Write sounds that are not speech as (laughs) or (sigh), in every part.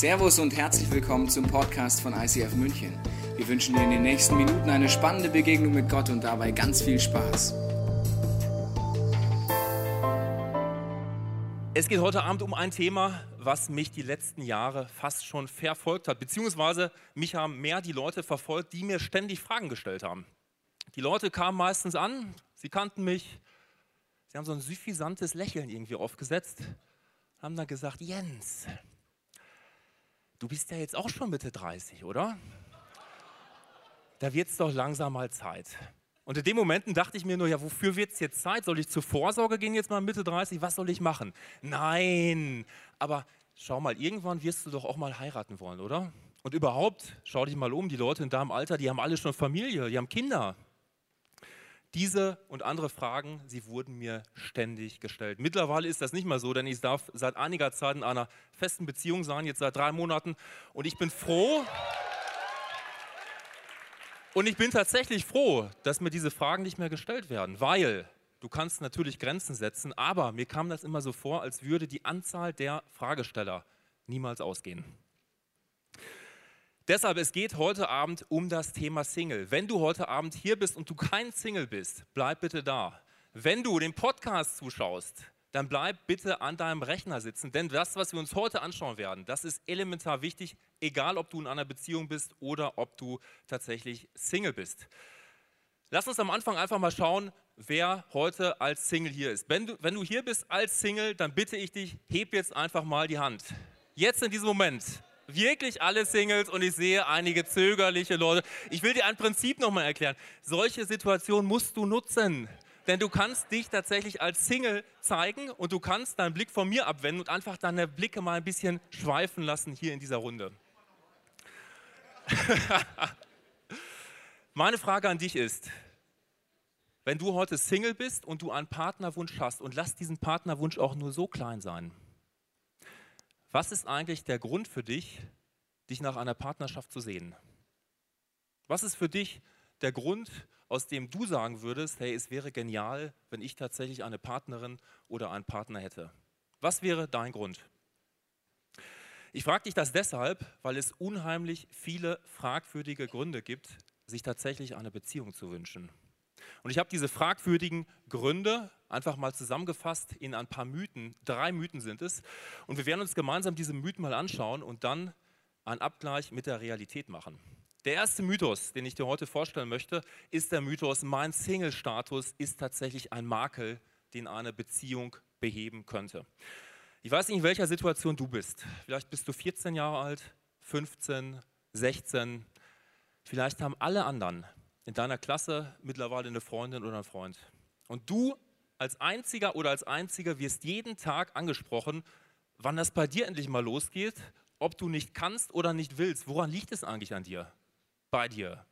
Servus und herzlich willkommen zum Podcast von ICF München. Wir wünschen dir in den nächsten Minuten eine spannende Begegnung mit Gott und dabei ganz viel Spaß. Es geht heute Abend um ein Thema, was mich die letzten Jahre fast schon verfolgt hat, beziehungsweise mich haben mehr die Leute verfolgt, die mir ständig Fragen gestellt haben. Die Leute kamen meistens an, sie kannten mich, sie haben so ein suffisantes Lächeln irgendwie aufgesetzt, haben dann gesagt, Jens, du bist ja jetzt auch schon Mitte 30, oder? Da wird es doch langsam mal Zeit. Und in den Momenten dachte ich mir nur, ja, wofür wird es jetzt Zeit? Soll ich zur Vorsorge gehen jetzt mal Mitte 30? Was soll ich machen? Nein, aber schau mal, irgendwann wirst du doch auch mal heiraten wollen, oder? Und überhaupt, schau dich mal um, die Leute in deinem Alter, die haben alle schon Familie, die haben Kinder. Diese und andere Fragen, sie wurden mir ständig gestellt. Mittlerweile ist das nicht mehr so, denn ich darf seit einiger Zeit in einer festen Beziehung sein, jetzt seit drei Monaten. Und ich bin froh, und ich bin tatsächlich froh, dass mir diese Fragen nicht mehr gestellt werden, weil du kannst natürlich Grenzen setzen, aber mir kam das immer so vor, als würde die Anzahl der Fragesteller niemals ausgehen. Deshalb, es geht heute Abend um das Thema Single. Wenn du heute Abend hier bist und du kein Single bist, bleib bitte da. Wenn du den Podcast zuschaust, dann bleib bitte an deinem Rechner sitzen, denn das, was wir uns heute anschauen werden, das ist elementar wichtig, egal ob du in einer Beziehung bist oder ob du tatsächlich Single bist. Lass uns am Anfang einfach mal schauen, wer heute als Single hier ist. Wenn du, wenn du hier bist als Single, dann bitte ich dich, heb jetzt einfach mal die Hand. Jetzt in diesem Moment wirklich alle Singles und ich sehe einige zögerliche Leute. Ich will dir ein Prinzip nochmal erklären. Solche Situationen musst du nutzen. Denn du kannst dich tatsächlich als Single zeigen und du kannst deinen Blick von mir abwenden und einfach deine Blicke mal ein bisschen schweifen lassen hier in dieser Runde. (laughs) Meine Frage an dich ist, wenn du heute Single bist und du einen Partnerwunsch hast und lass diesen Partnerwunsch auch nur so klein sein, was ist eigentlich der Grund für dich, dich nach einer Partnerschaft zu sehen? Was ist für dich der Grund, aus dem du sagen würdest, hey, es wäre genial, wenn ich tatsächlich eine Partnerin oder einen Partner hätte? Was wäre dein Grund? Ich frage dich das deshalb, weil es unheimlich viele fragwürdige Gründe gibt, sich tatsächlich eine Beziehung zu wünschen. Und ich habe diese fragwürdigen Gründe einfach mal zusammengefasst in ein paar Mythen. Drei Mythen sind es. Und wir werden uns gemeinsam diese Mythen mal anschauen und dann einen Abgleich mit der Realität machen. Der erste Mythos, den ich dir heute vorstellen möchte, ist der Mythos, mein Single-Status ist tatsächlich ein Makel, den eine Beziehung beheben könnte. Ich weiß nicht, in welcher Situation du bist. Vielleicht bist du 14 Jahre alt, 15, 16. Vielleicht haben alle anderen in deiner Klasse mittlerweile eine Freundin oder einen Freund. Und du als Einziger oder als Einziger wirst jeden Tag angesprochen, wann das bei dir endlich mal losgeht, ob du nicht kannst oder nicht willst. Woran liegt es eigentlich an dir? Bei dir.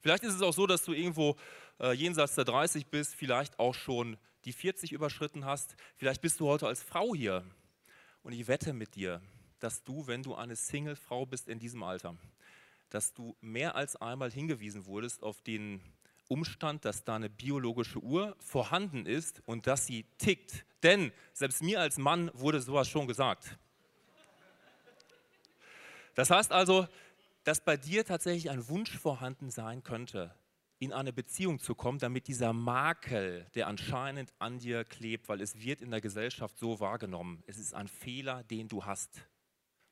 Vielleicht ist es auch so, dass du irgendwo äh, jenseits der 30 bist, vielleicht auch schon die 40 überschritten hast. Vielleicht bist du heute als Frau hier. Und ich wette mit dir, dass du, wenn du eine Single-Frau bist in diesem Alter, dass du mehr als einmal hingewiesen wurdest auf den Umstand, dass da eine biologische Uhr vorhanden ist und dass sie tickt. Denn selbst mir als Mann wurde sowas schon gesagt. Das heißt also, dass bei dir tatsächlich ein Wunsch vorhanden sein könnte, in eine Beziehung zu kommen, damit dieser Makel, der anscheinend an dir klebt, weil es wird in der Gesellschaft so wahrgenommen, es ist ein Fehler, den du hast.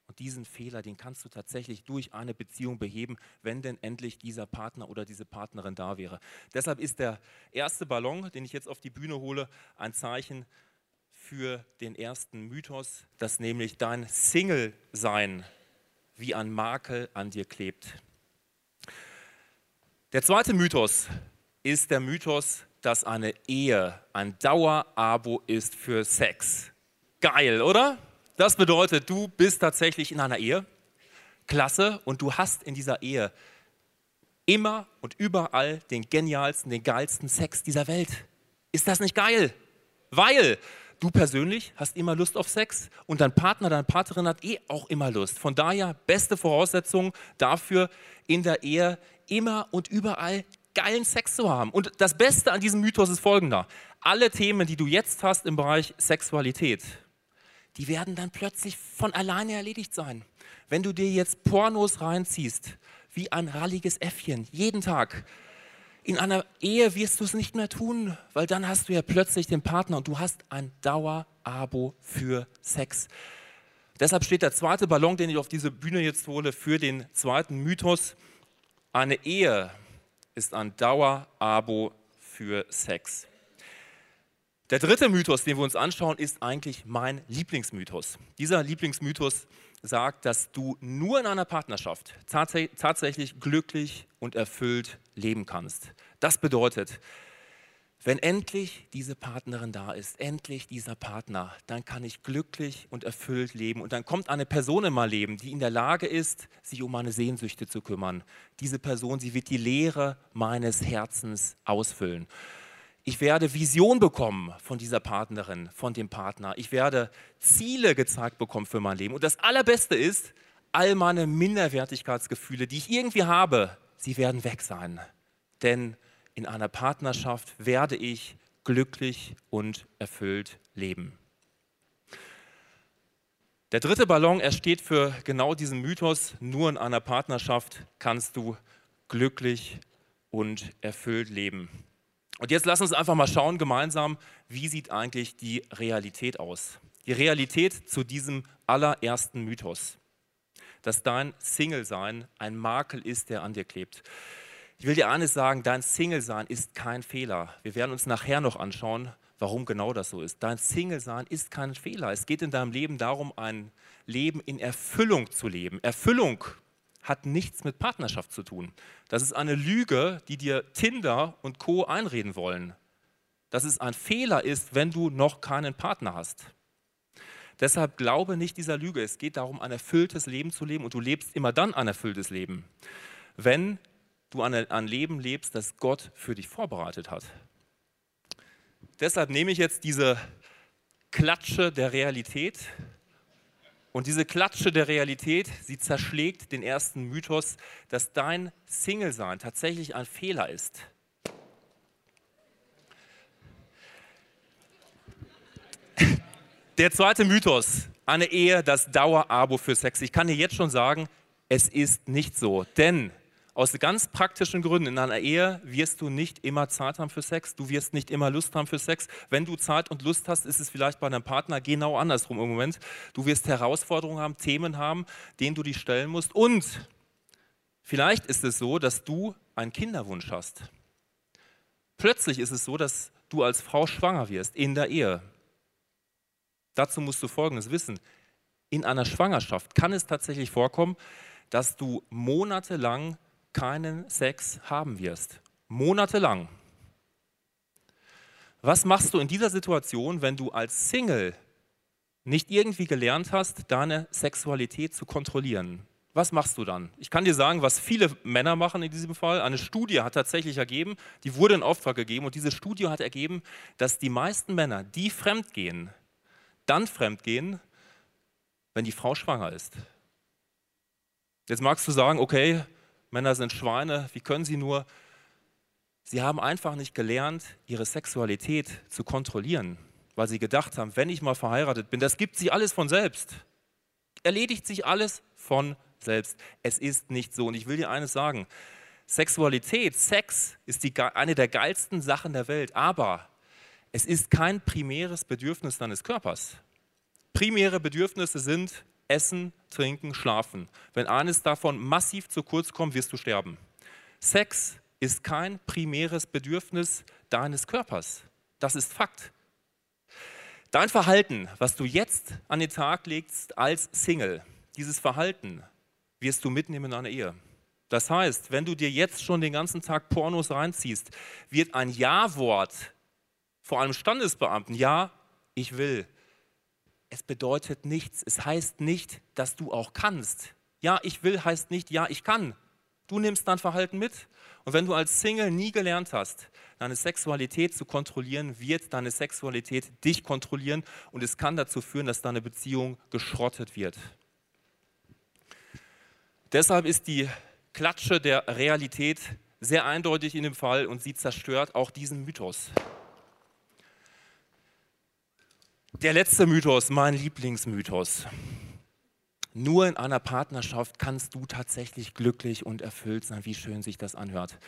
Und diesen Fehler, den kannst du tatsächlich durch eine Beziehung beheben, wenn denn endlich dieser Partner oder diese Partnerin da wäre. Deshalb ist der erste Ballon, den ich jetzt auf die Bühne hole, ein Zeichen für den ersten Mythos, dass nämlich dein Single-Sein wie ein Makel an dir klebt. Der zweite Mythos ist der Mythos, dass eine Ehe ein Dauerabo ist für Sex. Geil, oder? Das bedeutet, du bist tatsächlich in einer Ehe, klasse, und du hast in dieser Ehe immer und überall den genialsten, den geilsten Sex dieser Welt. Ist das nicht geil? Weil du persönlich hast immer Lust auf Sex und dein Partner, deine Partnerin hat eh auch immer Lust. Von daher beste Voraussetzung dafür, in der Ehe immer und überall geilen Sex zu haben. Und das Beste an diesem Mythos ist folgender. Alle Themen, die du jetzt hast im Bereich Sexualität, die werden dann plötzlich von alleine erledigt sein. Wenn du dir jetzt Pornos reinziehst, wie ein ralliges Äffchen, jeden Tag, in einer Ehe wirst du es nicht mehr tun, weil dann hast du ja plötzlich den Partner und du hast ein Dauerabo für Sex. Deshalb steht der zweite Ballon, den ich auf diese Bühne jetzt hole, für den zweiten Mythos. Eine Ehe ist ein Dauerabo für Sex. Der dritte Mythos, den wir uns anschauen, ist eigentlich mein Lieblingsmythos. Dieser Lieblingsmythos sagt, dass du nur in einer Partnerschaft tatsächlich glücklich und erfüllt leben kannst. Das bedeutet, wenn endlich diese Partnerin da ist, endlich dieser Partner, dann kann ich glücklich und erfüllt leben. Und dann kommt eine Person in mein Leben, die in der Lage ist, sich um meine Sehnsüchte zu kümmern. Diese Person, sie wird die Leere meines Herzens ausfüllen. Ich werde Vision bekommen von dieser Partnerin, von dem Partner. Ich werde Ziele gezeigt bekommen für mein Leben. Und das Allerbeste ist, all meine Minderwertigkeitsgefühle, die ich irgendwie habe, sie werden weg sein. Denn in einer Partnerschaft werde ich glücklich und erfüllt leben. Der dritte Ballon, er steht für genau diesen Mythos, nur in einer Partnerschaft kannst du glücklich und erfüllt leben. Und jetzt lass uns einfach mal schauen gemeinsam, wie sieht eigentlich die Realität aus. Die Realität zu diesem allerersten Mythos, dass dein Single-Sein ein Makel ist, der an dir klebt. Ich will dir eines sagen, dein Single-Sein ist kein Fehler. Wir werden uns nachher noch anschauen, warum genau das so ist. Dein Single-Sein ist kein Fehler. Es geht in deinem Leben darum, ein Leben in Erfüllung zu leben. Erfüllung hat nichts mit Partnerschaft zu tun. Das ist eine Lüge, die dir Tinder und Co einreden wollen. Dass es ein Fehler ist, wenn du noch keinen Partner hast. Deshalb glaube nicht dieser Lüge. Es geht darum, ein erfülltes Leben zu leben und du lebst immer dann ein erfülltes Leben, wenn du ein Leben lebst, das Gott für dich vorbereitet hat. Deshalb nehme ich jetzt diese Klatsche der Realität und diese Klatsche der Realität, sie zerschlägt den ersten Mythos, dass dein Single-Sein tatsächlich ein Fehler ist. Der zweite Mythos, eine Ehe, das Dauerabo für Sex. Ich kann dir jetzt schon sagen, es ist nicht so. Denn aus ganz praktischen Gründen. In einer Ehe wirst du nicht immer Zeit haben für Sex. Du wirst nicht immer Lust haben für Sex. Wenn du Zeit und Lust hast, ist es vielleicht bei deinem Partner genau andersrum im Moment. Du wirst Herausforderungen haben, Themen haben, denen du dich stellen musst. Und vielleicht ist es so, dass du einen Kinderwunsch hast. Plötzlich ist es so, dass du als Frau schwanger wirst in der Ehe. Dazu musst du Folgendes wissen. In einer Schwangerschaft kann es tatsächlich vorkommen, dass du monatelang keinen Sex haben wirst. Monatelang. Was machst du in dieser Situation, wenn du als Single nicht irgendwie gelernt hast, deine Sexualität zu kontrollieren? Was machst du dann? Ich kann dir sagen, was viele Männer machen in diesem Fall. Eine Studie hat tatsächlich ergeben, die wurde in Auftrag gegeben und diese Studie hat ergeben, dass die meisten Männer, die fremdgehen, dann fremdgehen, wenn die Frau schwanger ist. Jetzt magst du sagen, okay, Männer sind Schweine, wie können sie nur? Sie haben einfach nicht gelernt, ihre Sexualität zu kontrollieren, weil sie gedacht haben, wenn ich mal verheiratet bin, das gibt sich alles von selbst. Erledigt sich alles von selbst. Es ist nicht so. Und ich will dir eines sagen. Sexualität, Sex ist die, eine der geilsten Sachen der Welt, aber es ist kein primäres Bedürfnis deines Körpers. Primäre Bedürfnisse sind Essen, Trinken, Schlafen. Wenn eines davon massiv zu kurz kommt, wirst du sterben. Sex ist kein primäres Bedürfnis deines Körpers. Das ist Fakt. Dein Verhalten, was du jetzt an den Tag legst als Single, dieses Verhalten wirst du mitnehmen in eine Ehe. Das heißt, wenn du dir jetzt schon den ganzen Tag Pornos reinziehst, wird ein Ja-Wort vor einem Standesbeamten, ja, ich will, es bedeutet nichts. Es heißt nicht, dass du auch kannst. Ja, ich will heißt nicht, ja, ich kann. Du nimmst dein Verhalten mit. Und wenn du als Single nie gelernt hast, deine Sexualität zu kontrollieren, wird deine Sexualität dich kontrollieren und es kann dazu führen, dass deine Beziehung geschrottet wird. Deshalb ist die Klatsche der Realität sehr eindeutig in dem Fall und sie zerstört auch diesen Mythos. Der letzte Mythos, mein Lieblingsmythos. Nur in einer Partnerschaft kannst du tatsächlich glücklich und erfüllt sein, wie schön sich das anhört.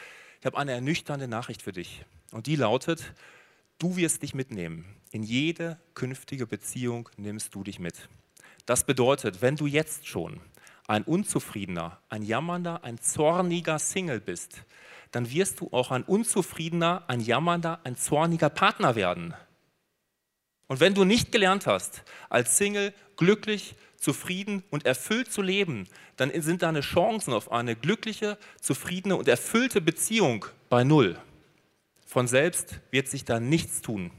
Ich habe eine ernüchternde Nachricht für dich und die lautet, du wirst dich mitnehmen. In jede künftige Beziehung nimmst du dich mit. Das bedeutet, wenn du jetzt schon ein unzufriedener, ein jammernder, ein zorniger Single bist, dann wirst du auch ein unzufriedener, ein jammernder, ein zorniger Partner werden. Und wenn du nicht gelernt hast, als Single glücklich, zufrieden und erfüllt zu leben, dann sind deine Chancen auf eine glückliche, zufriedene und erfüllte Beziehung bei Null. Von selbst wird sich da nichts tun.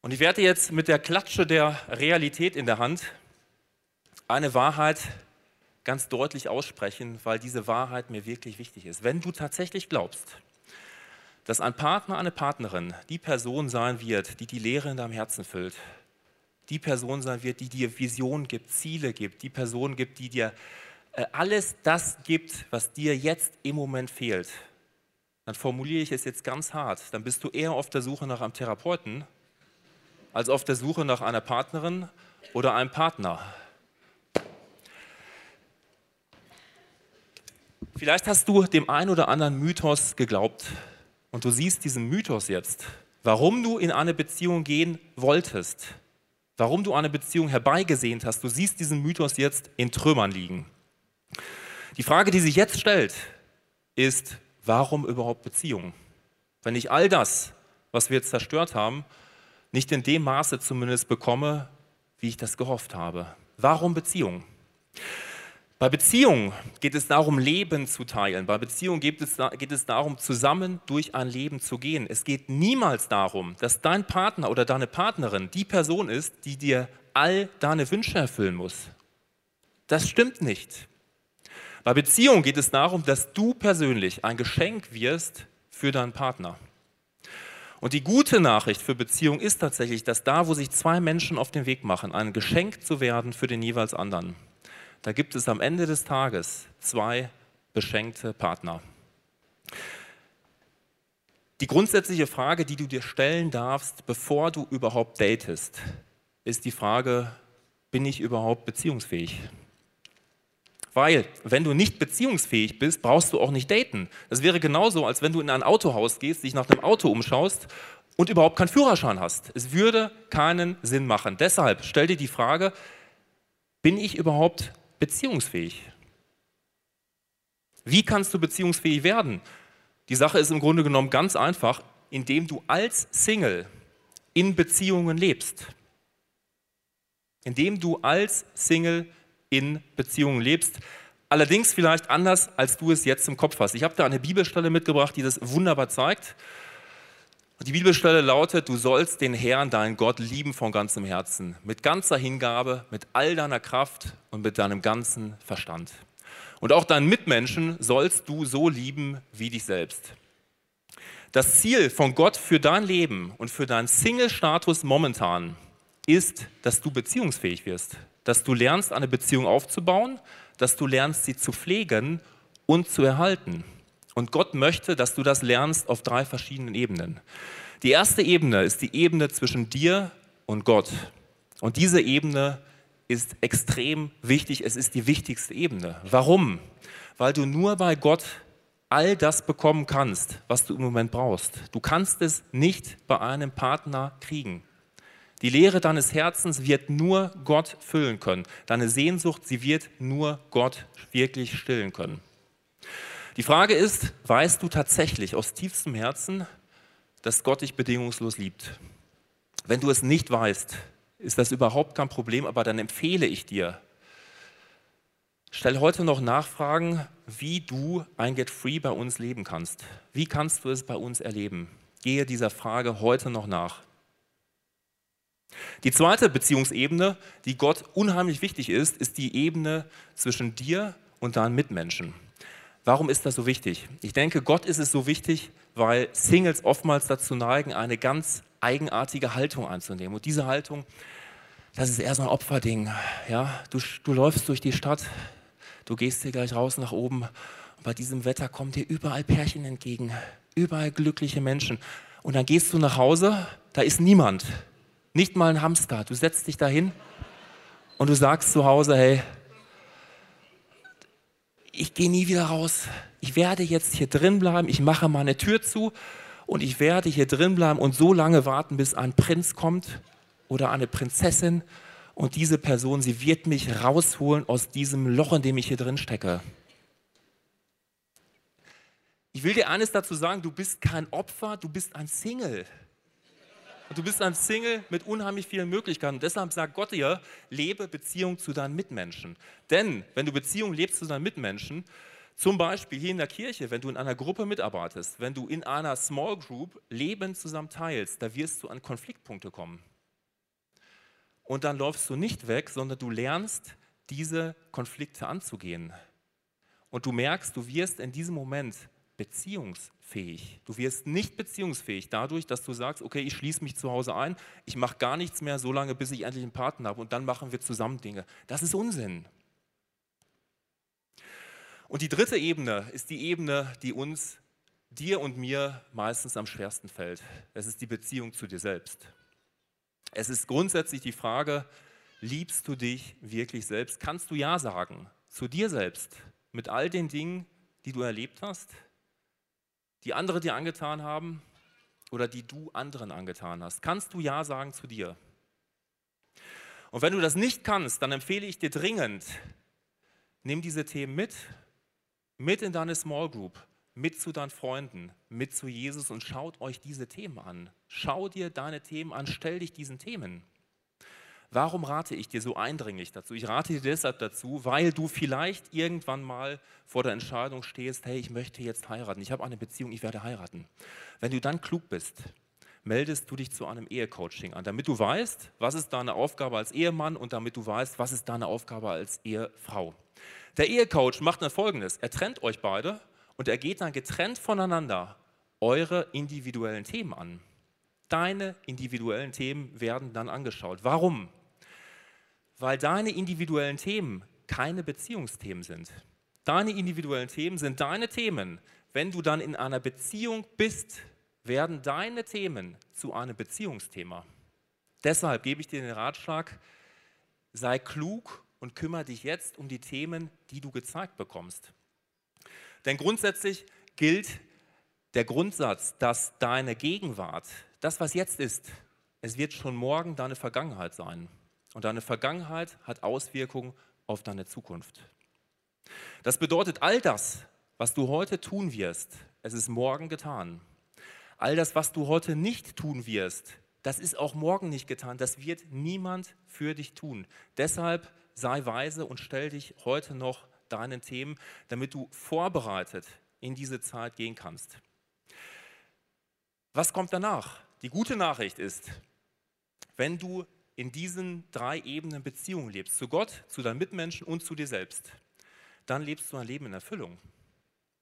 Und ich werde jetzt mit der Klatsche der Realität in der Hand eine Wahrheit ganz deutlich aussprechen, weil diese Wahrheit mir wirklich wichtig ist. Wenn du tatsächlich glaubst, dass ein Partner, eine Partnerin die Person sein wird, die die Lehre in deinem Herzen füllt, die Person sein wird, die dir Visionen gibt, Ziele gibt, die Person gibt, die dir äh, alles das gibt, was dir jetzt im Moment fehlt, dann formuliere ich es jetzt ganz hart, dann bist du eher auf der Suche nach einem Therapeuten als auf der Suche nach einer Partnerin oder einem Partner. Vielleicht hast du dem einen oder anderen Mythos geglaubt und du siehst diesen Mythos jetzt, warum du in eine Beziehung gehen wolltest, warum du eine Beziehung herbeigesehnt hast. Du siehst diesen Mythos jetzt in Trümmern liegen. Die Frage, die sich jetzt stellt, ist, warum überhaupt Beziehungen? Wenn ich all das, was wir jetzt zerstört haben, nicht in dem Maße zumindest bekomme, wie ich das gehofft habe. Warum Beziehungen? Bei Beziehungen geht es darum, Leben zu teilen. Bei Beziehungen geht es, geht es darum, zusammen durch ein Leben zu gehen. Es geht niemals darum, dass dein Partner oder deine Partnerin die Person ist, die dir all deine Wünsche erfüllen muss. Das stimmt nicht. Bei Beziehungen geht es darum, dass du persönlich ein Geschenk wirst für deinen Partner. Und die gute Nachricht für Beziehungen ist tatsächlich, dass da, wo sich zwei Menschen auf den Weg machen, ein Geschenk zu werden für den jeweils anderen, da gibt es am Ende des Tages zwei beschenkte Partner. Die grundsätzliche Frage, die du dir stellen darfst, bevor du überhaupt datest, ist die Frage, bin ich überhaupt beziehungsfähig? Weil, wenn du nicht beziehungsfähig bist, brauchst du auch nicht daten. Das wäre genauso, als wenn du in ein Autohaus gehst, dich nach einem Auto umschaust und überhaupt keinen Führerschein hast. Es würde keinen Sinn machen. Deshalb stell dir die Frage, bin ich überhaupt beziehungsfähig. Wie kannst du beziehungsfähig werden? Die Sache ist im Grunde genommen ganz einfach, indem du als Single in Beziehungen lebst. Indem du als Single in Beziehungen lebst. Allerdings vielleicht anders, als du es jetzt im Kopf hast. Ich habe da eine Bibelstelle mitgebracht, die das wunderbar zeigt. Die Bibelstelle lautet, du sollst den Herrn, deinen Gott, lieben von ganzem Herzen, mit ganzer Hingabe, mit all deiner Kraft und mit deinem ganzen Verstand. Und auch deinen Mitmenschen sollst du so lieben wie dich selbst. Das Ziel von Gott für dein Leben und für deinen Single-Status momentan ist, dass du beziehungsfähig wirst, dass du lernst, eine Beziehung aufzubauen, dass du lernst, sie zu pflegen und zu erhalten. Und Gott möchte, dass du das lernst auf drei verschiedenen Ebenen. Die erste Ebene ist die Ebene zwischen dir und Gott. Und diese Ebene ist extrem wichtig. Es ist die wichtigste Ebene. Warum? Weil du nur bei Gott all das bekommen kannst, was du im Moment brauchst. Du kannst es nicht bei einem Partner kriegen. Die Lehre deines Herzens wird nur Gott füllen können. Deine Sehnsucht, sie wird nur Gott wirklich stillen können. Die Frage ist, weißt du tatsächlich aus tiefstem Herzen, dass Gott dich bedingungslos liebt? Wenn du es nicht weißt, ist das überhaupt kein Problem, aber dann empfehle ich dir, stell heute noch Nachfragen, wie du ein Get Free bei uns leben kannst. Wie kannst du es bei uns erleben? Gehe dieser Frage heute noch nach. Die zweite Beziehungsebene, die Gott unheimlich wichtig ist, ist die Ebene zwischen dir und deinen Mitmenschen. Warum ist das so wichtig? Ich denke, Gott ist es so wichtig, weil Singles oftmals dazu neigen, eine ganz eigenartige Haltung einzunehmen. Und diese Haltung, das ist eher so ein Opferding. Ja? Du, du läufst durch die Stadt, du gehst hier gleich raus nach oben und bei diesem Wetter kommen dir überall Pärchen entgegen, überall glückliche Menschen. Und dann gehst du nach Hause, da ist niemand. Nicht mal ein Hamster. Du setzt dich dahin und du sagst zu Hause, hey, ich gehe nie wieder raus. Ich werde jetzt hier drin bleiben. Ich mache meine Tür zu und ich werde hier drin bleiben und so lange warten, bis ein Prinz kommt oder eine Prinzessin und diese Person, sie wird mich rausholen aus diesem Loch, in dem ich hier drin stecke. Ich will dir eines dazu sagen, du bist kein Opfer, du bist ein Single. Und du bist ein Single mit unheimlich vielen Möglichkeiten. Und deshalb sagt Gott dir, lebe Beziehung zu deinen Mitmenschen. Denn wenn du Beziehung lebst zu deinen Mitmenschen, zum Beispiel hier in der Kirche, wenn du in einer Gruppe mitarbeitest, wenn du in einer Small Group Leben zusammen teilst, da wirst du an Konfliktpunkte kommen. Und dann läufst du nicht weg, sondern du lernst, diese Konflikte anzugehen. Und du merkst, du wirst in diesem Moment beziehungsfähig. Du wirst nicht beziehungsfähig dadurch, dass du sagst, okay, ich schließe mich zu Hause ein, ich mache gar nichts mehr so lange, bis ich endlich einen Partner habe und dann machen wir zusammen Dinge. Das ist Unsinn. Und die dritte Ebene ist die Ebene, die uns, dir und mir meistens am schwersten fällt. Es ist die Beziehung zu dir selbst. Es ist grundsätzlich die Frage, liebst du dich wirklich selbst? Kannst du Ja sagen zu dir selbst mit all den Dingen, die du erlebt hast? Die andere dir angetan haben oder die du anderen angetan hast? Kannst du Ja sagen zu dir? Und wenn du das nicht kannst, dann empfehle ich dir dringend, nimm diese Themen mit, mit in deine Small Group, mit zu deinen Freunden, mit zu Jesus und schaut euch diese Themen an. Schau dir deine Themen an, stell dich diesen Themen. Warum rate ich dir so eindringlich dazu? Ich rate dir deshalb dazu, weil du vielleicht irgendwann mal vor der Entscheidung stehst, hey, ich möchte jetzt heiraten, ich habe eine Beziehung, ich werde heiraten. Wenn du dann klug bist, meldest du dich zu einem Ehecoaching an, damit du weißt, was ist deine Aufgabe als Ehemann und damit du weißt, was ist deine Aufgabe als Ehefrau. Der Ehecoach macht dann folgendes, er trennt euch beide und er geht dann getrennt voneinander eure individuellen Themen an. Deine individuellen Themen werden dann angeschaut. Warum? Weil deine individuellen Themen keine Beziehungsthemen sind. Deine individuellen Themen sind deine Themen. Wenn du dann in einer Beziehung bist, werden deine Themen zu einem Beziehungsthema. Deshalb gebe ich dir den Ratschlag, sei klug und kümmere dich jetzt um die Themen, die du gezeigt bekommst. Denn grundsätzlich gilt der Grundsatz, dass deine Gegenwart, das, was jetzt ist, es wird schon morgen deine Vergangenheit sein. Und deine Vergangenheit hat Auswirkungen auf deine Zukunft. Das bedeutet, all das, was du heute tun wirst, es ist morgen getan. All das, was du heute nicht tun wirst, das ist auch morgen nicht getan. Das wird niemand für dich tun. Deshalb sei weise und stell dich heute noch deinen Themen, damit du vorbereitet in diese Zeit gehen kannst. Was kommt danach? Die gute Nachricht ist, wenn du in diesen drei Ebenen Beziehungen lebst, zu Gott, zu deinen Mitmenschen und zu dir selbst, dann lebst du ein Leben in Erfüllung.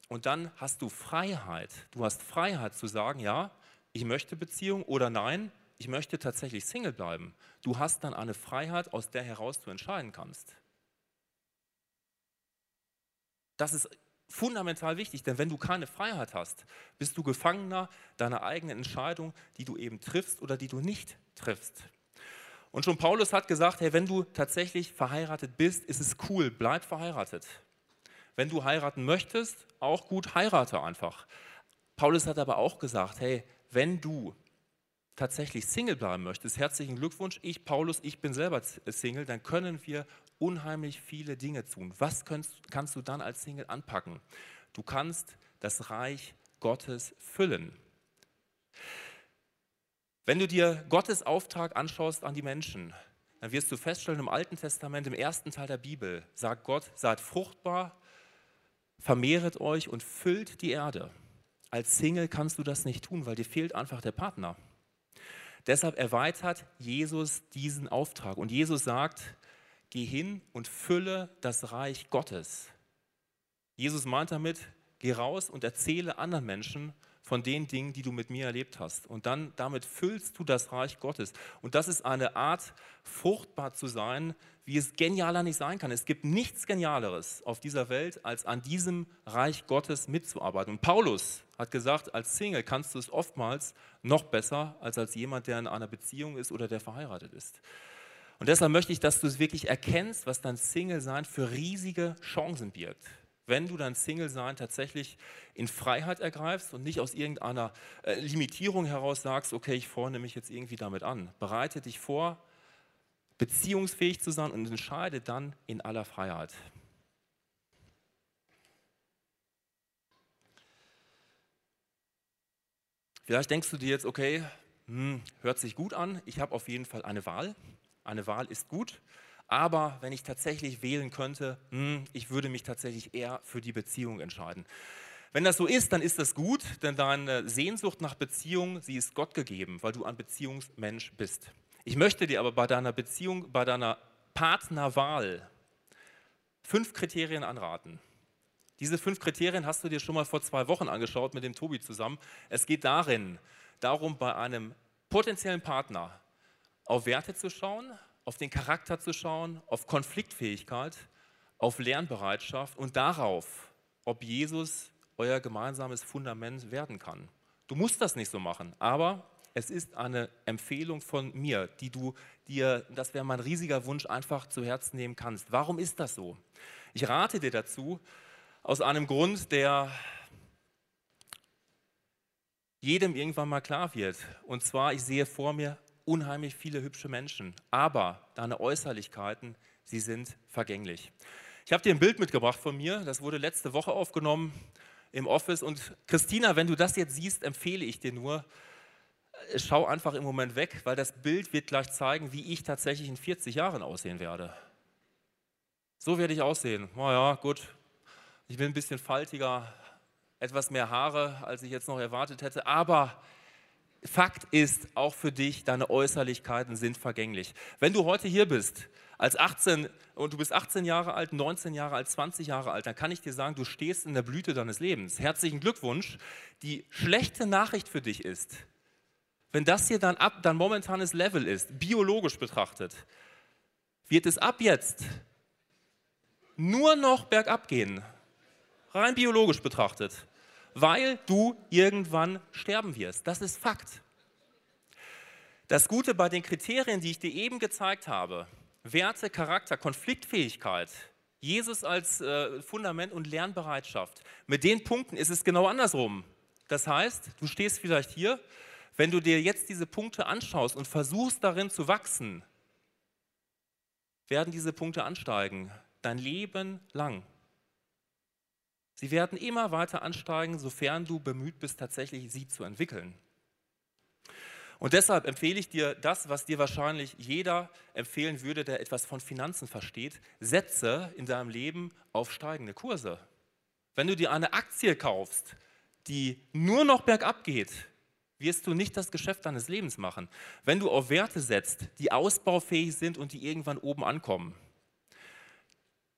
Und dann hast du Freiheit. Du hast Freiheit zu sagen, ja, ich möchte Beziehung oder nein, ich möchte tatsächlich Single bleiben. Du hast dann eine Freiheit, aus der heraus du entscheiden kannst. Das ist fundamental wichtig, denn wenn du keine Freiheit hast, bist du Gefangener deiner eigenen Entscheidung, die du eben triffst oder die du nicht triffst. Und schon Paulus hat gesagt, hey, wenn du tatsächlich verheiratet bist, ist es cool, bleib verheiratet. Wenn du heiraten möchtest, auch gut, heirate einfach. Paulus hat aber auch gesagt, hey, wenn du tatsächlich Single bleiben möchtest, herzlichen Glückwunsch, ich Paulus, ich bin selber Single, dann können wir unheimlich viele Dinge tun. Was kannst, kannst du dann als Single anpacken? Du kannst das Reich Gottes füllen. Wenn du dir Gottes Auftrag anschaust an die Menschen, dann wirst du feststellen, im Alten Testament, im ersten Teil der Bibel, sagt Gott, seid fruchtbar, vermehret euch und füllt die Erde. Als Single kannst du das nicht tun, weil dir fehlt einfach der Partner. Deshalb erweitert Jesus diesen Auftrag. Und Jesus sagt, geh hin und fülle das Reich Gottes. Jesus meint damit, geh raus und erzähle anderen Menschen von den Dingen, die du mit mir erlebt hast. Und dann damit füllst du das Reich Gottes. Und das ist eine Art, fruchtbar zu sein, wie es genialer nicht sein kann. Es gibt nichts Genialeres auf dieser Welt, als an diesem Reich Gottes mitzuarbeiten. Und Paulus hat gesagt, als Single kannst du es oftmals noch besser als als jemand, der in einer Beziehung ist oder der verheiratet ist. Und deshalb möchte ich, dass du es wirklich erkennst, was dein Single-Sein für riesige Chancen birgt. Wenn du dein Single-Sein tatsächlich in Freiheit ergreifst und nicht aus irgendeiner äh, Limitierung heraus sagst, okay, ich freue mich jetzt irgendwie damit an. Bereite dich vor, beziehungsfähig zu sein und entscheide dann in aller Freiheit. Vielleicht denkst du dir jetzt, okay, hm, hört sich gut an, ich habe auf jeden Fall eine Wahl. Eine Wahl ist gut, aber wenn ich tatsächlich wählen könnte, hm, ich würde mich tatsächlich eher für die Beziehung entscheiden. Wenn das so ist, dann ist das gut, denn deine Sehnsucht nach Beziehung, sie ist Gott gegeben, weil du ein Beziehungsmensch bist. Ich möchte dir aber bei deiner Beziehung, bei deiner Partnerwahl fünf Kriterien anraten. Diese fünf Kriterien hast du dir schon mal vor zwei Wochen angeschaut mit dem Tobi zusammen. Es geht darin, darum, bei einem potenziellen Partner auf Werte zu schauen, auf den Charakter zu schauen, auf Konfliktfähigkeit, auf Lernbereitschaft und darauf, ob Jesus euer gemeinsames Fundament werden kann. Du musst das nicht so machen, aber es ist eine Empfehlung von mir, die du dir, das wäre mein riesiger Wunsch, einfach zu Herzen nehmen kannst. Warum ist das so? Ich rate dir dazu, aus einem Grund, der jedem irgendwann mal klar wird. Und zwar, ich sehe vor mir unheimlich viele hübsche Menschen, aber deine Äußerlichkeiten, sie sind vergänglich. Ich habe dir ein Bild mitgebracht von mir, das wurde letzte Woche aufgenommen im Office. Und Christina, wenn du das jetzt siehst, empfehle ich dir nur, äh, schau einfach im Moment weg, weil das Bild wird gleich zeigen, wie ich tatsächlich in 40 Jahren aussehen werde. So werde ich aussehen. Naja, gut, ich bin ein bisschen faltiger, etwas mehr Haare, als ich jetzt noch erwartet hätte. Aber Fakt ist, auch für dich, deine Äußerlichkeiten sind vergänglich. Wenn du heute hier bist, als 18 und du bist 18 Jahre alt, 19 Jahre alt, 20 Jahre alt, dann kann ich dir sagen, du stehst in der Blüte deines Lebens. Herzlichen Glückwunsch. Die schlechte Nachricht für dich ist, wenn das hier dann ab, dein momentanes Level ist, biologisch betrachtet, wird es ab jetzt nur noch bergab gehen rein biologisch betrachtet, weil du irgendwann sterben wirst. Das ist Fakt. Das Gute bei den Kriterien, die ich dir eben gezeigt habe, Werte, Charakter, Konfliktfähigkeit, Jesus als äh, Fundament und Lernbereitschaft, mit den Punkten ist es genau andersrum. Das heißt, du stehst vielleicht hier, wenn du dir jetzt diese Punkte anschaust und versuchst darin zu wachsen, werden diese Punkte ansteigen, dein Leben lang. Sie werden immer weiter ansteigen, sofern du bemüht bist, tatsächlich sie zu entwickeln. Und deshalb empfehle ich dir das, was dir wahrscheinlich jeder empfehlen würde, der etwas von Finanzen versteht. Setze in deinem Leben auf steigende Kurse. Wenn du dir eine Aktie kaufst, die nur noch bergab geht, wirst du nicht das Geschäft deines Lebens machen. Wenn du auf Werte setzt, die ausbaufähig sind und die irgendwann oben ankommen,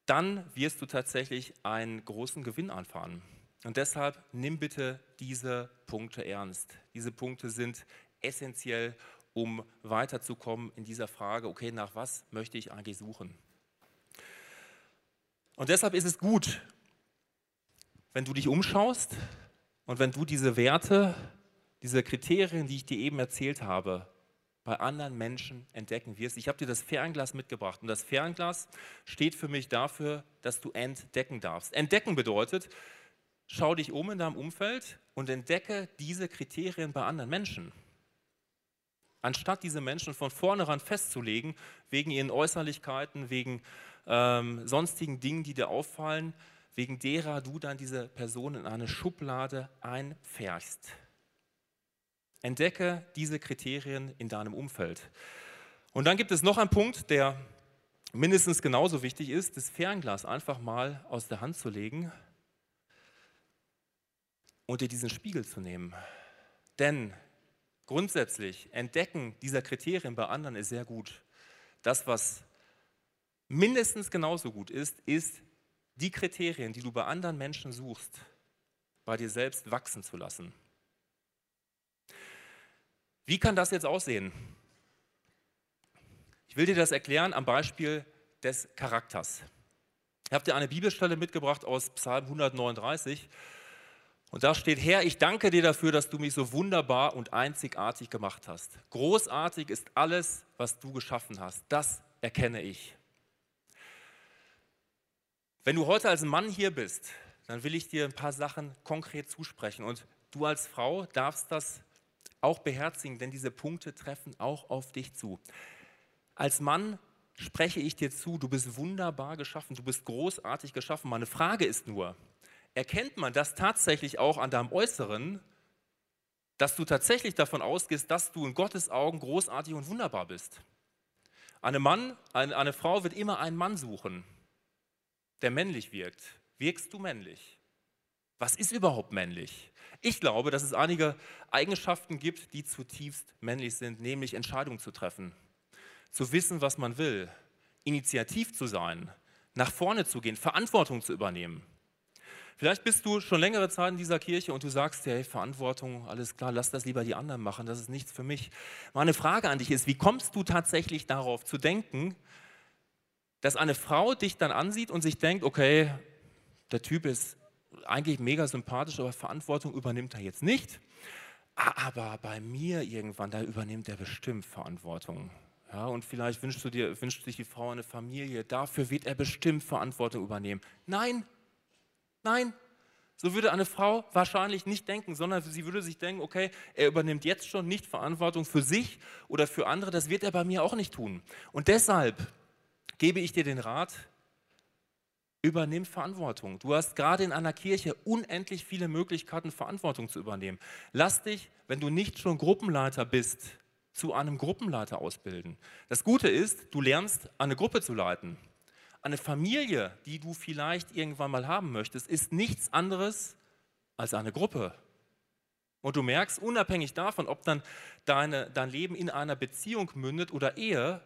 dann wirst du tatsächlich einen großen Gewinn anfahren. Und deshalb nimm bitte diese Punkte ernst. Diese Punkte sind essentiell, um weiterzukommen in dieser Frage, okay, nach was möchte ich eigentlich suchen? Und deshalb ist es gut, wenn du dich umschaust und wenn du diese Werte, diese Kriterien, die ich dir eben erzählt habe, bei anderen Menschen entdecken wirst. Ich habe dir das Fernglas mitgebracht und das Fernglas steht für mich dafür, dass du entdecken darfst. Entdecken bedeutet, schau dich um in deinem Umfeld und entdecke diese Kriterien bei anderen Menschen. Anstatt diese Menschen von vornherein festzulegen, wegen ihren Äußerlichkeiten, wegen ähm, sonstigen Dingen, die dir auffallen, wegen derer du dann diese Person in eine Schublade einfährst. Entdecke diese Kriterien in deinem Umfeld. Und dann gibt es noch einen Punkt, der mindestens genauso wichtig ist, das Fernglas einfach mal aus der Hand zu legen und dir diesen Spiegel zu nehmen. Denn grundsätzlich Entdecken dieser Kriterien bei anderen ist sehr gut. Das, was mindestens genauso gut ist, ist die Kriterien, die du bei anderen Menschen suchst, bei dir selbst wachsen zu lassen. Wie kann das jetzt aussehen? Ich will dir das erklären am Beispiel des Charakters. Ich habe dir eine Bibelstelle mitgebracht aus Psalm 139 Und da steht, Herr, ich danke dir dafür, dass du mich so wunderbar und einzigartig gemacht hast. Großartig ist alles, was du geschaffen hast. Das erkenne ich. Wenn du heute als Mann hier bist, dann will ich dir ein paar Sachen konkret zusprechen. Und du als Frau darfst das auch beherzigen, denn diese Punkte treffen auch auf dich zu. Als Mann spreche ich dir zu, du bist wunderbar geschaffen, du bist großartig geschaffen. Meine Frage ist nur, erkennt man das tatsächlich auch an deinem Äußeren, dass du tatsächlich davon ausgehst, dass du in Gottes Augen großartig und wunderbar bist? Eine Mann, eine, eine Frau wird immer einen Mann suchen, der männlich wirkt. Wirkst du männlich? Was ist überhaupt männlich? Ich glaube, dass es einige Eigenschaften gibt, die zutiefst männlich sind, nämlich Entscheidungen zu treffen, zu wissen, was man will, initiativ zu sein, nach vorne zu gehen, Verantwortung zu übernehmen. Vielleicht bist du schon längere Zeit in dieser Kirche und du sagst, hey, Verantwortung, alles klar, lass das lieber die anderen machen, das ist nichts für mich. Meine Frage an dich ist, wie kommst du tatsächlich darauf zu denken, dass eine Frau dich dann ansieht und sich denkt, okay, der Typ ist eigentlich mega sympathisch, aber Verantwortung übernimmt er jetzt nicht. Aber bei mir irgendwann, da übernimmt er bestimmt Verantwortung. Ja, und vielleicht wünschst du dir, wünscht sich die Frau eine Familie, dafür wird er bestimmt Verantwortung übernehmen. Nein, Nein, so würde eine Frau wahrscheinlich nicht denken, sondern sie würde sich denken, okay, er übernimmt jetzt schon nicht Verantwortung für sich oder für andere, das wird er bei mir auch nicht tun. Und deshalb gebe ich dir den Rat, übernimm Verantwortung. Du hast gerade in einer Kirche unendlich viele Möglichkeiten, Verantwortung zu übernehmen. Lass dich, wenn du nicht schon Gruppenleiter bist, zu einem Gruppenleiter ausbilden. Das Gute ist, du lernst, eine Gruppe zu leiten eine Familie, die du vielleicht irgendwann mal haben möchtest, ist nichts anderes als eine Gruppe. Und du merkst, unabhängig davon, ob dann deine, dein Leben in einer Beziehung mündet oder Ehe,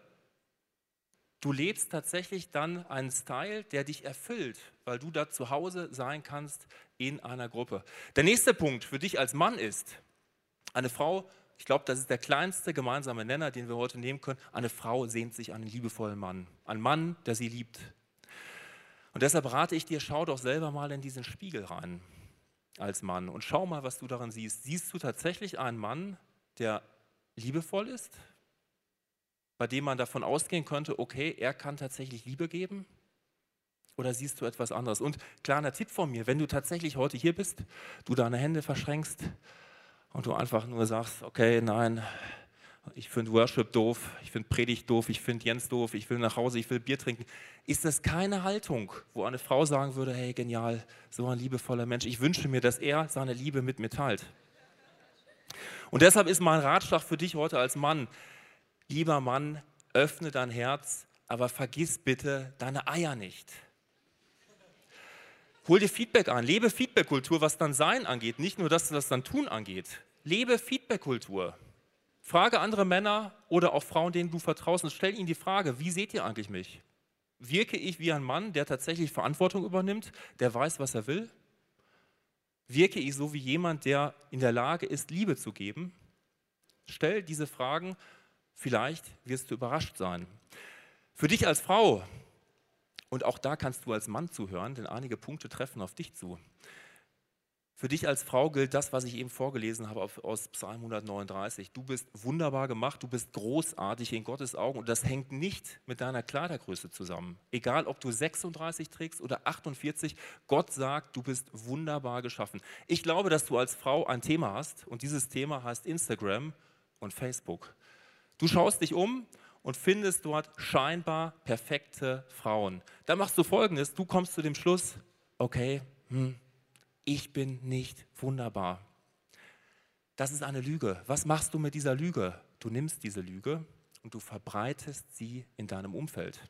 du lebst tatsächlich dann einen Style, der dich erfüllt, weil du da zu Hause sein kannst in einer Gruppe. Der nächste Punkt für dich als Mann ist, eine Frau ich glaube, das ist der kleinste gemeinsame Nenner, den wir heute nehmen können. Eine Frau sehnt sich an einen liebevollen Mann, einen Mann, der sie liebt. Und deshalb rate ich dir, schau doch selber mal in diesen Spiegel rein als Mann und schau mal, was du daran siehst. Siehst du tatsächlich einen Mann, der liebevoll ist, bei dem man davon ausgehen könnte, okay, er kann tatsächlich Liebe geben? Oder siehst du etwas anderes? Und kleiner Tipp von mir, wenn du tatsächlich heute hier bist, du deine Hände verschränkst und du einfach nur sagst, okay, nein, ich finde Worship doof, ich finde Predigt doof, ich finde Jens doof, ich will nach Hause, ich will Bier trinken, ist das keine Haltung, wo eine Frau sagen würde, hey, genial, so ein liebevoller Mensch, ich wünsche mir, dass er seine Liebe mit mir teilt. Und deshalb ist mein Ratschlag für dich heute als Mann, lieber Mann, öffne dein Herz, aber vergiss bitte deine Eier nicht. Hol dir Feedback an, lebe Feedbackkultur, was dann Sein angeht, nicht nur das, was dann Tun angeht. Lebe Feedbackkultur. Frage andere Männer oder auch Frauen, denen du vertraust, und stell ihnen die Frage, wie seht ihr eigentlich mich? Wirke ich wie ein Mann, der tatsächlich Verantwortung übernimmt, der weiß, was er will? Wirke ich so wie jemand, der in der Lage ist, Liebe zu geben? Stell diese Fragen, vielleicht wirst du überrascht sein. Für dich als Frau und auch da kannst du als Mann zuhören, denn einige Punkte treffen auf dich zu. Für dich als Frau gilt das, was ich eben vorgelesen habe aus Psalm 139. Du bist wunderbar gemacht, du bist großartig in Gottes Augen und das hängt nicht mit deiner Kleidergröße zusammen. Egal, ob du 36 trägst oder 48, Gott sagt, du bist wunderbar geschaffen. Ich glaube, dass du als Frau ein Thema hast und dieses Thema heißt Instagram und Facebook. Du schaust dich um und findest dort scheinbar perfekte Frauen. Dann machst du folgendes, du kommst zu dem Schluss, okay, hm, ich bin nicht wunderbar. Das ist eine Lüge. Was machst du mit dieser Lüge? Du nimmst diese Lüge und du verbreitest sie in deinem Umfeld.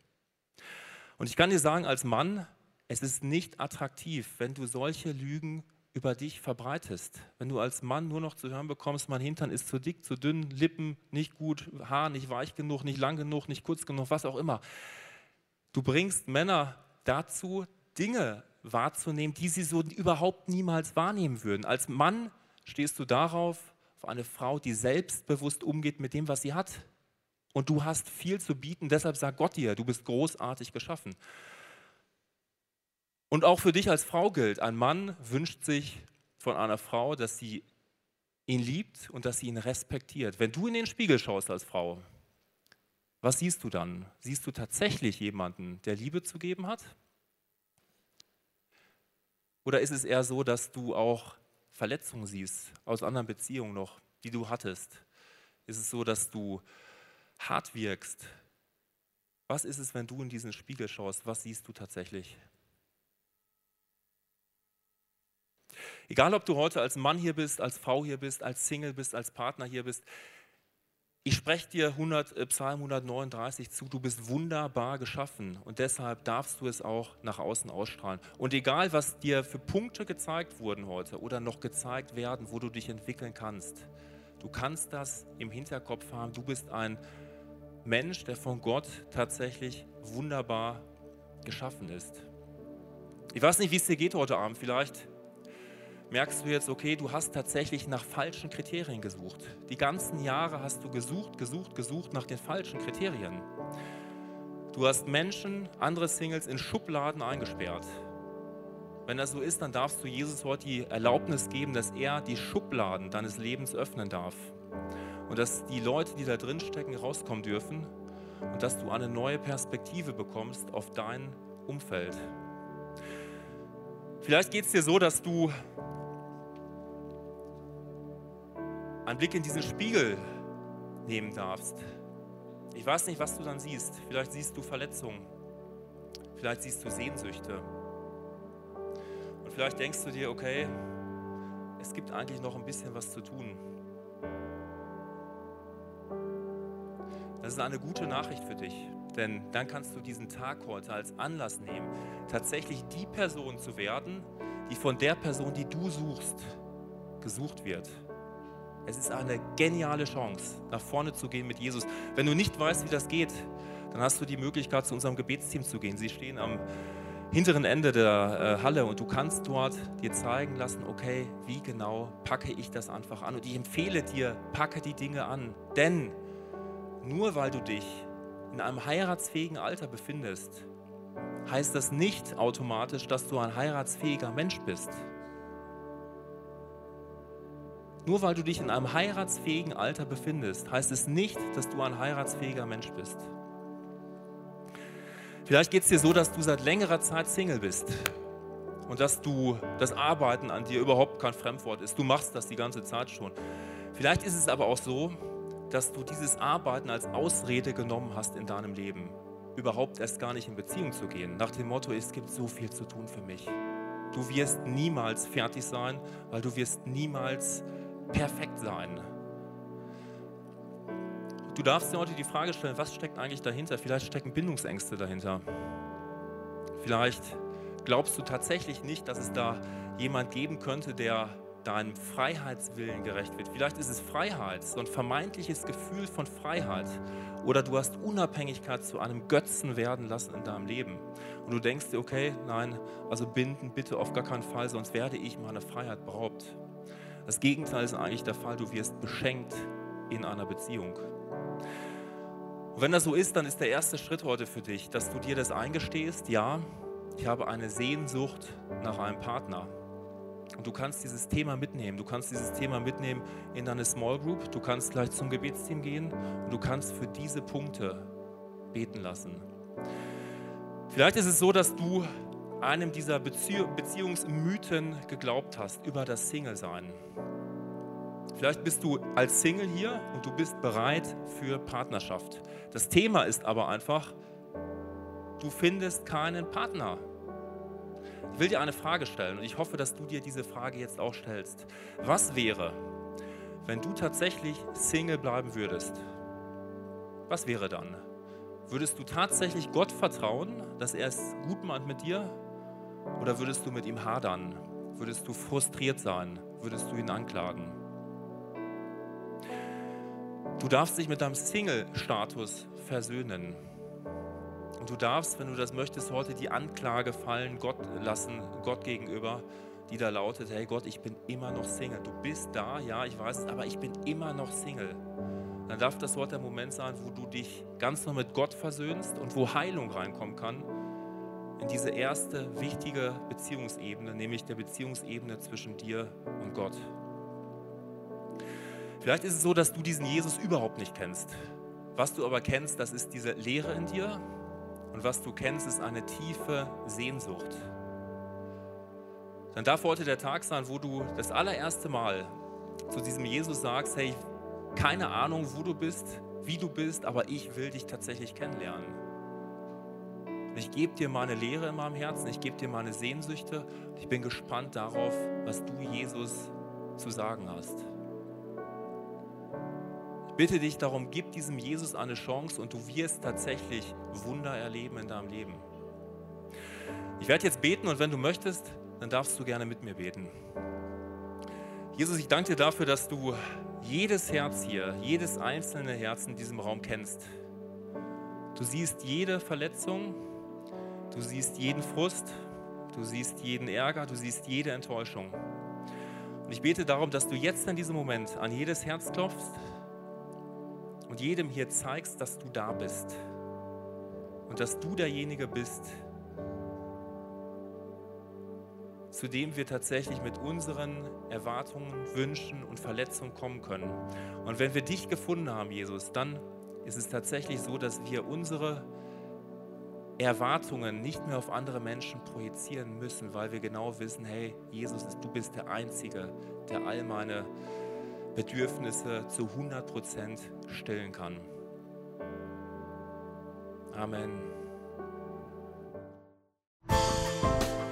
Und ich kann dir sagen, als Mann, es ist nicht attraktiv, wenn du solche Lügen über dich verbreitest. Wenn du als Mann nur noch zu hören bekommst, mein Hintern ist zu dick, zu dünn, Lippen nicht gut, Haar nicht weich genug, nicht lang genug, nicht kurz genug, was auch immer. Du bringst Männer dazu, Dinge wahrzunehmen, die sie so überhaupt niemals wahrnehmen würden. Als Mann stehst du darauf, auf eine Frau, die selbstbewusst umgeht mit dem, was sie hat. Und du hast viel zu bieten, deshalb sagt Gott dir, du bist großartig geschaffen. Und auch für dich als Frau gilt, ein Mann wünscht sich von einer Frau, dass sie ihn liebt und dass sie ihn respektiert. Wenn du in den Spiegel schaust als Frau, was siehst du dann? Siehst du tatsächlich jemanden, der Liebe zu geben hat? Oder ist es eher so, dass du auch Verletzungen siehst aus anderen Beziehungen noch, die du hattest? Ist es so, dass du hart wirkst? Was ist es, wenn du in diesen Spiegel schaust? Was siehst du tatsächlich? Egal, ob du heute als Mann hier bist, als Frau hier bist, als Single bist, als Partner hier bist, ich spreche dir 100, äh, Psalm 139 zu, du bist wunderbar geschaffen und deshalb darfst du es auch nach außen ausstrahlen. Und egal, was dir für Punkte gezeigt wurden heute oder noch gezeigt werden, wo du dich entwickeln kannst, du kannst das im Hinterkopf haben. Du bist ein Mensch, der von Gott tatsächlich wunderbar geschaffen ist. Ich weiß nicht, wie es dir geht heute Abend. Vielleicht merkst du jetzt, okay, du hast tatsächlich nach falschen Kriterien gesucht. Die ganzen Jahre hast du gesucht, gesucht, gesucht nach den falschen Kriterien. Du hast Menschen, andere Singles in Schubladen eingesperrt. Wenn das so ist, dann darfst du Jesus heute die Erlaubnis geben, dass er die Schubladen deines Lebens öffnen darf. Und dass die Leute, die da drin stecken, rauskommen dürfen und dass du eine neue Perspektive bekommst auf dein Umfeld. Vielleicht geht es dir so, dass du einen Blick in diesen Spiegel nehmen darfst. Ich weiß nicht, was du dann siehst. Vielleicht siehst du Verletzungen. Vielleicht siehst du Sehnsüchte. Und vielleicht denkst du dir, okay, es gibt eigentlich noch ein bisschen was zu tun. Das ist eine gute Nachricht für dich, denn dann kannst du diesen Tag heute als Anlass nehmen, tatsächlich die Person zu werden, die von der Person, die du suchst, gesucht wird. Es ist eine geniale Chance, nach vorne zu gehen mit Jesus. Wenn du nicht weißt, wie das geht, dann hast du die Möglichkeit, zu unserem Gebetsteam zu gehen. Sie stehen am hinteren Ende der äh, Halle und du kannst dort dir zeigen lassen, okay, wie genau packe ich das einfach an. Und ich empfehle dir, packe die Dinge an. Denn nur weil du dich in einem heiratsfähigen Alter befindest, heißt das nicht automatisch, dass du ein heiratsfähiger Mensch bist. Nur weil du dich in einem heiratsfähigen Alter befindest, heißt es nicht, dass du ein heiratsfähiger Mensch bist. Vielleicht geht es dir so, dass du seit längerer Zeit Single bist und dass du das Arbeiten an dir überhaupt kein Fremdwort ist. Du machst das die ganze Zeit schon. Vielleicht ist es aber auch so, dass du dieses Arbeiten als Ausrede genommen hast in deinem Leben, überhaupt erst gar nicht in Beziehung zu gehen. Nach dem Motto, es gibt so viel zu tun für mich. Du wirst niemals fertig sein, weil du wirst niemals perfekt sein. Du darfst dir heute die Frage stellen, was steckt eigentlich dahinter? Vielleicht stecken Bindungsängste dahinter. Vielleicht glaubst du tatsächlich nicht, dass es da jemand geben könnte, der deinem Freiheitswillen gerecht wird. Vielleicht ist es Freiheit, so ein vermeintliches Gefühl von Freiheit. Oder du hast Unabhängigkeit zu einem Götzen werden lassen in deinem Leben. Und du denkst dir, okay, nein, also binden bitte auf gar keinen Fall, sonst werde ich meiner Freiheit beraubt. Das Gegenteil ist eigentlich der Fall, du wirst beschenkt in einer Beziehung. Und wenn das so ist, dann ist der erste Schritt heute für dich, dass du dir das eingestehst, ja, ich habe eine Sehnsucht nach einem Partner. Und du kannst dieses Thema mitnehmen. Du kannst dieses Thema mitnehmen in deine Small Group. Du kannst gleich zum Gebetsteam gehen und du kannst für diese Punkte beten lassen. Vielleicht ist es so, dass du einem dieser Bezieh Beziehungsmythen geglaubt hast über das Single-Sein. Vielleicht bist du als Single hier und du bist bereit für Partnerschaft. Das Thema ist aber einfach, du findest keinen Partner. Ich will dir eine Frage stellen und ich hoffe, dass du dir diese Frage jetzt auch stellst. Was wäre, wenn du tatsächlich Single bleiben würdest? Was wäre dann? Würdest du tatsächlich Gott vertrauen, dass er es gut meint mit dir? Oder würdest du mit ihm hadern? Würdest du frustriert sein? Würdest du ihn anklagen? Du darfst dich mit deinem Single-Status versöhnen. Und du darfst, wenn du das möchtest, heute die Anklage fallen Gott lassen, Gott gegenüber, die da lautet, hey Gott, ich bin immer noch Single. Du bist da, ja, ich weiß es, aber ich bin immer noch Single. Dann darf das heute der Moment sein, wo du dich ganz noch mit Gott versöhnst und wo Heilung reinkommen kann in diese erste wichtige Beziehungsebene, nämlich der Beziehungsebene zwischen dir und Gott. Vielleicht ist es so, dass du diesen Jesus überhaupt nicht kennst. Was du aber kennst, das ist diese Leere in dir. Und was du kennst, ist eine tiefe Sehnsucht. Dann darf heute der Tag sein, wo du das allererste Mal zu diesem Jesus sagst, hey, keine Ahnung, wo du bist, wie du bist, aber ich will dich tatsächlich kennenlernen. Ich gebe dir meine Lehre in meinem Herzen, ich gebe dir meine Sehnsüchte. Ich bin gespannt darauf, was du, Jesus, zu sagen hast. Ich bitte dich darum, gib diesem Jesus eine Chance und du wirst tatsächlich Wunder erleben in deinem Leben. Ich werde jetzt beten und wenn du möchtest, dann darfst du gerne mit mir beten. Jesus, ich danke dir dafür, dass du jedes Herz hier, jedes einzelne Herz in diesem Raum kennst. Du siehst jede Verletzung, du siehst jeden Frust, du siehst jeden Ärger, du siehst jede Enttäuschung. Und ich bete darum, dass du jetzt in diesem Moment an jedes Herz klopfst und jedem hier zeigst, dass du da bist und dass du derjenige bist, zu dem wir tatsächlich mit unseren Erwartungen, Wünschen und Verletzungen kommen können. Und wenn wir dich gefunden haben, Jesus, dann ist es tatsächlich so, dass wir unsere Erwartungen nicht mehr auf andere Menschen projizieren müssen, weil wir genau wissen, hey, Jesus, du bist der Einzige, der all meine Bedürfnisse zu 100% stillen kann. Amen.